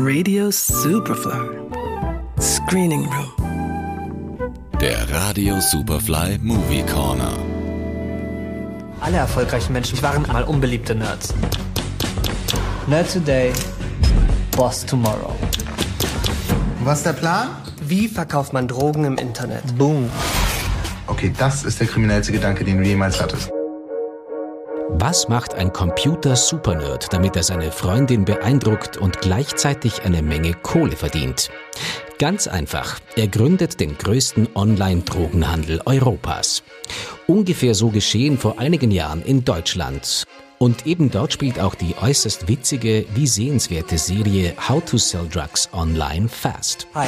Radio Superfly. Screening Room. Der Radio Superfly Movie Corner. Alle erfolgreichen Menschen waren mal unbeliebte Nerds. Nerd Today, Boss Tomorrow. Was ist der Plan? Wie verkauft man Drogen im Internet? Boom. Okay, das ist der kriminellste Gedanke, den du jemals hattest. Was macht ein Computer-Supernerd, damit er seine Freundin beeindruckt und gleichzeitig eine Menge Kohle verdient? Ganz einfach. Er gründet den größten Online-Drogenhandel Europas. Ungefähr so geschehen vor einigen Jahren in Deutschland. Und eben dort spielt auch die äußerst witzige wie sehenswerte Serie How to Sell Drugs Online Fast. Hi,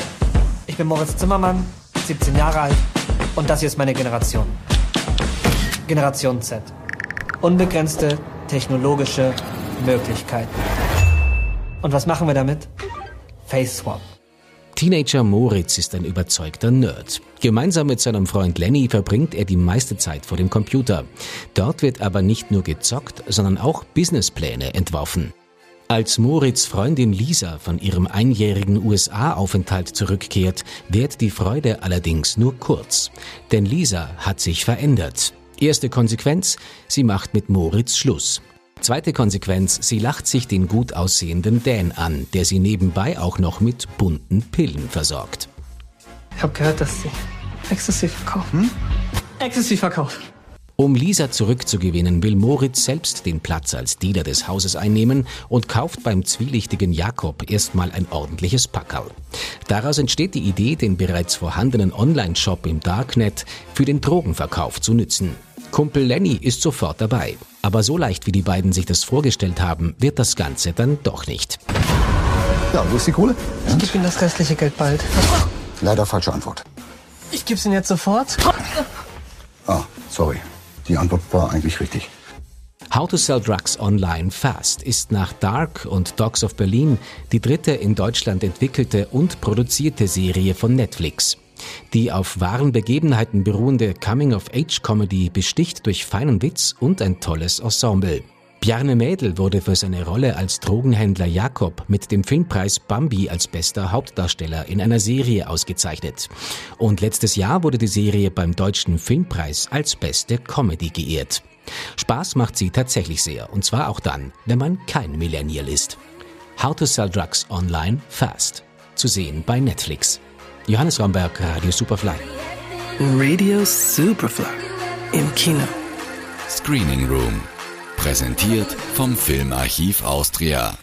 ich bin Moritz Zimmermann, 17 Jahre alt und das hier ist meine Generation. Generation Z. Unbegrenzte technologische Möglichkeiten. Und was machen wir damit? Face Swap. Teenager Moritz ist ein überzeugter Nerd. Gemeinsam mit seinem Freund Lenny verbringt er die meiste Zeit vor dem Computer. Dort wird aber nicht nur gezockt, sondern auch Businesspläne entworfen. Als Moritz Freundin Lisa von ihrem einjährigen USA-Aufenthalt zurückkehrt, wird die Freude allerdings nur kurz. Denn Lisa hat sich verändert. Erste Konsequenz, sie macht mit Moritz Schluss. Zweite Konsequenz, sie lacht sich den gut aussehenden Dan an, der sie nebenbei auch noch mit bunten Pillen versorgt. Ich habe gehört, dass sie Ecstasy verkaufen. Hm? Ecstasy verkaufen. Um Lisa zurückzugewinnen, will Moritz selbst den Platz als Dealer des Hauses einnehmen und kauft beim zwielichtigen Jakob erstmal ein ordentliches Packerl. Daraus entsteht die Idee, den bereits vorhandenen Online-Shop im Darknet für den Drogenverkauf zu nützen. Kumpel Lenny ist sofort dabei. Aber so leicht, wie die beiden sich das vorgestellt haben, wird das Ganze dann doch nicht. Ja, wo ist die Kohle? Ich gebe Ihnen das restliche Geld bald. Leider falsche Antwort. Ich gebe es Ihnen jetzt sofort. Ah, sorry. Die Antwort war eigentlich richtig. How to Sell Drugs Online Fast ist nach Dark und Dogs of Berlin die dritte in Deutschland entwickelte und produzierte Serie von Netflix. Die auf wahren Begebenheiten beruhende Coming-of-Age-Comedy besticht durch feinen Witz und ein tolles Ensemble. Bjarne Mädel wurde für seine Rolle als Drogenhändler Jakob mit dem Filmpreis Bambi als bester Hauptdarsteller in einer Serie ausgezeichnet. Und letztes Jahr wurde die Serie beim Deutschen Filmpreis als beste Comedy geehrt. Spaß macht sie tatsächlich sehr, und zwar auch dann, wenn man kein Millennial ist. How to Sell Drugs Online Fast. Zu sehen bei Netflix. Johannes Ramberg, Radio Superfly. Radio Superfly im Kino. Screening Room. Präsentiert vom Filmarchiv Austria.